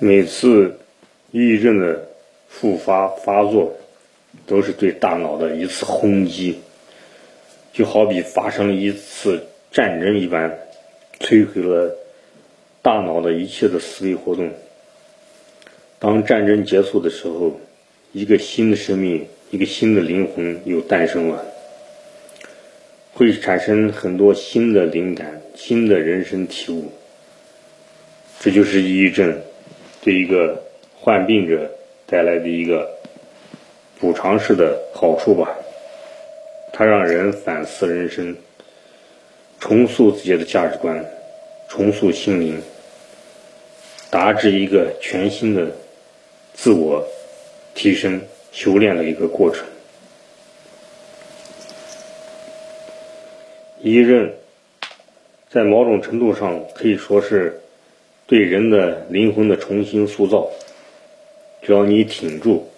每次抑郁症的复发发作，都是对大脑的一次轰击，就好比发生一次战争一般，摧毁了大脑的一切的思维活动。当战争结束的时候，一个新的生命，一个新的灵魂又诞生了。会产生很多新的灵感、新的人生体悟，这就是抑郁症对一个患病者带来的一个补偿式的好处吧。它让人反思人生，重塑自己的价值观，重塑心灵，达至一个全新的自我提升、修炼的一个过程。抑郁症在某种程度上可以说是对人的灵魂的重新塑造。只要你挺住，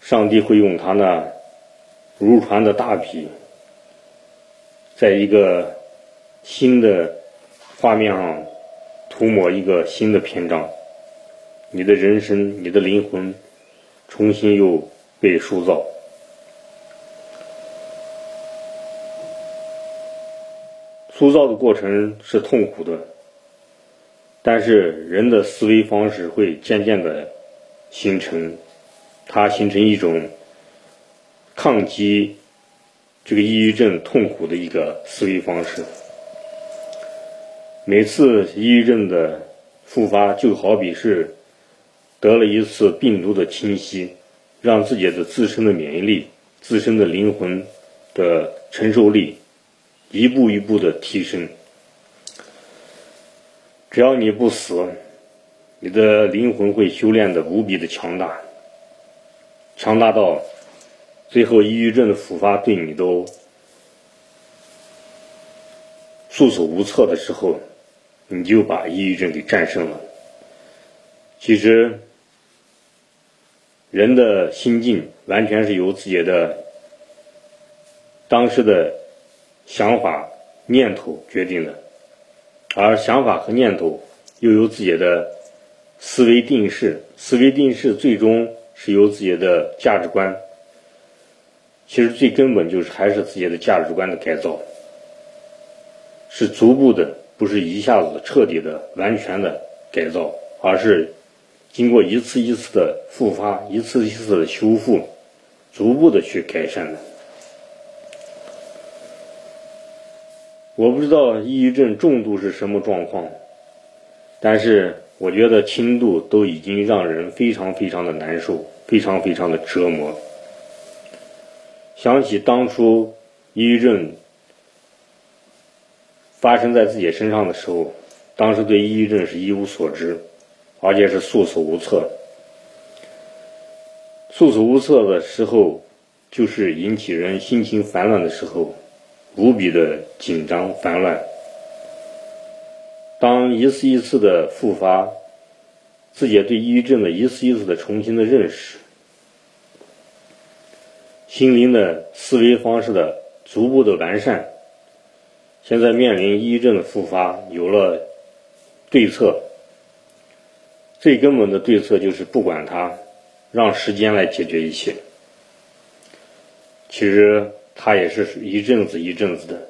上帝会用他那如船的大笔，在一个新的画面上涂抹一个新的篇章，你的人生、你的灵魂重新又被塑造。塑造的过程是痛苦的，但是人的思维方式会渐渐的形成，它形成一种抗击这个抑郁症痛苦的一个思维方式。每次抑郁症的复发，就好比是得了一次病毒的侵袭，让自己的自身的免疫力、自身的灵魂的承受力。一步一步的提升，只要你不死，你的灵魂会修炼的无比的强大，强大到最后抑郁症的复发对你都束手无策的时候，你就把抑郁症给战胜了。其实，人的心境完全是由自己的当时的。想法、念头决定的，而想法和念头又由自己的思维定势，思维定势最终是由自己的价值观。其实最根本就是还是自己的价值观的改造，是逐步的，不是一下子彻底的、完全的改造，而是经过一次一次的复发、一次一次的修复，逐步的去改善的。我不知道抑郁症重度是什么状况，但是我觉得轻度都已经让人非常非常的难受，非常非常的折磨。想起当初抑郁症发生在自己身上的时候，当时对抑郁症是一无所知，而且是束手无策。束手无策的时候，就是引起人心情烦乱的时候。无比的紧张烦乱，当一次一次的复发，自己对抑郁症的一次一次的重新的认识，心灵的思维方式的逐步的完善，现在面临抑郁症的复发，有了对策。最根本的对策就是不管它，让时间来解决一切。其实。他也是一阵子一阵子的，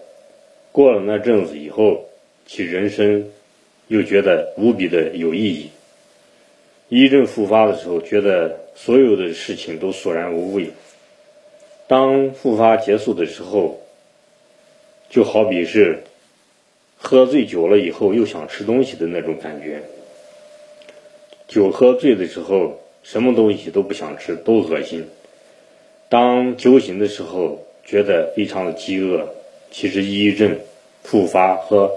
过了那阵子以后，其人生又觉得无比的有意义。一阵复发的时候，觉得所有的事情都索然无味。当复发结束的时候，就好比是喝醉酒了以后又想吃东西的那种感觉。酒喝醉的时候，什么东西都不想吃，都恶心。当酒醒的时候，觉得非常的饥饿，其实抑郁症复发和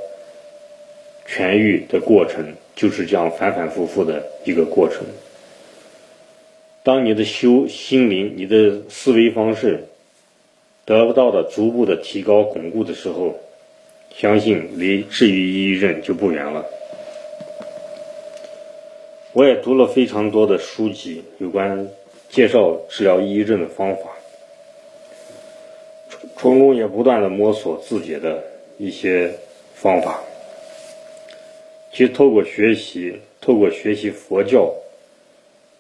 痊愈的过程就是这样反反复复的一个过程。当你的修心灵、你的思维方式得不到的逐步的提高巩固的时候，相信离治愈抑郁症就不远了。我也读了非常多的书籍，有关介绍治疗抑郁症的方法。成功也不断的摸索自己的一些方法。其实透过学习，透过学习佛教，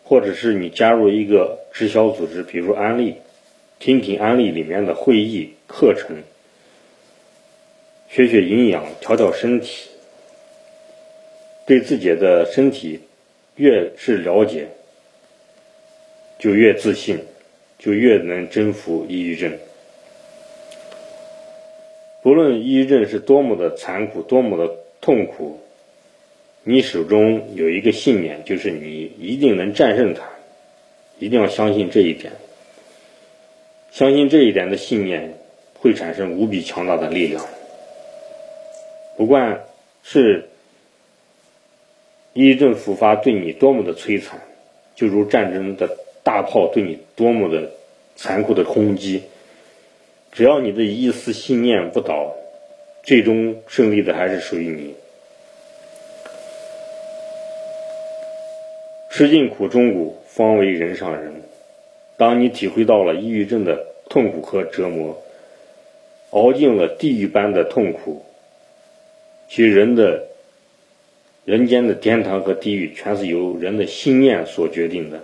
或者是你加入一个直销组织，比如安利，听听安利里面的会议课程，学学营养，调调身体，对自己的身体越是了解，就越自信，就越能征服抑郁症。不论抑郁症是多么的残酷，多么的痛苦，你手中有一个信念，就是你一定能战胜它，一定要相信这一点。相信这一点的信念会产生无比强大的力量。不管是抑郁症复发对你多么的摧残，就如战争的大炮对你多么的残酷的轰击。只要你的一丝信念不倒，最终胜利的还是属于你。吃尽苦中苦，方为人上人。当你体会到了抑郁症的痛苦和折磨，熬尽了地狱般的痛苦，其实人的人间的天堂和地狱，全是由人的信念所决定的。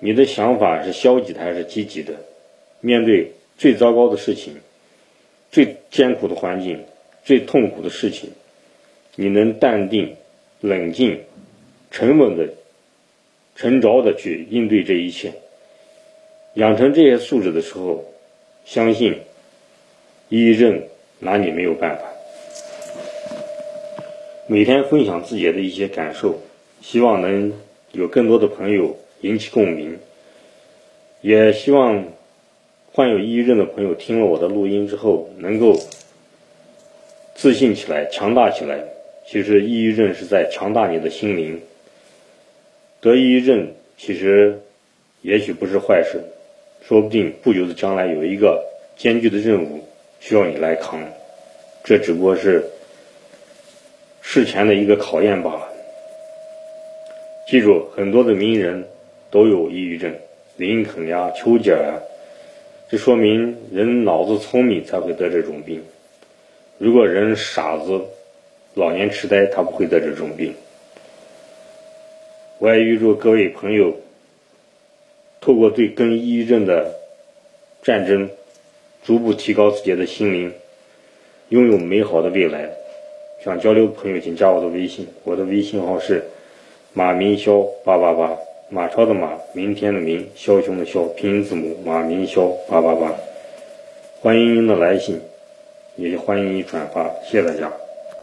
你的想法是消极的还是积极的？面对。最糟糕的事情，最艰苦的环境，最痛苦的事情，你能淡定、冷静、沉稳的、沉着的去应对这一切，养成这些素质的时候，相信抑郁症拿你没有办法。每天分享自己的一些感受，希望能有更多的朋友引起共鸣，也希望。患有抑郁症的朋友听了我的录音之后，能够自信起来、强大起来。其实，抑郁症是在强大你的心灵。得抑郁症其实也许不是坏事，说不定不久的将来有一个艰巨的任务需要你来扛，这只不过是事前的一个考验罢了。记住，很多的名人都有抑郁症，林肯呀、丘吉尔啊。这说明人脑子聪明才会得这种病。如果人傻子、老年痴呆，他不会得这种病。我也预祝各位朋友，透过对跟抑郁症的战争，逐步提高自己的心灵，拥有美好的未来。想交流的朋友，请加我的微信，我的微信号是马明霄八八八。马超的马，明天的明，枭雄的枭，拼音字母马明霄八八八，欢迎您的来信，也欢迎你转发，谢谢大家。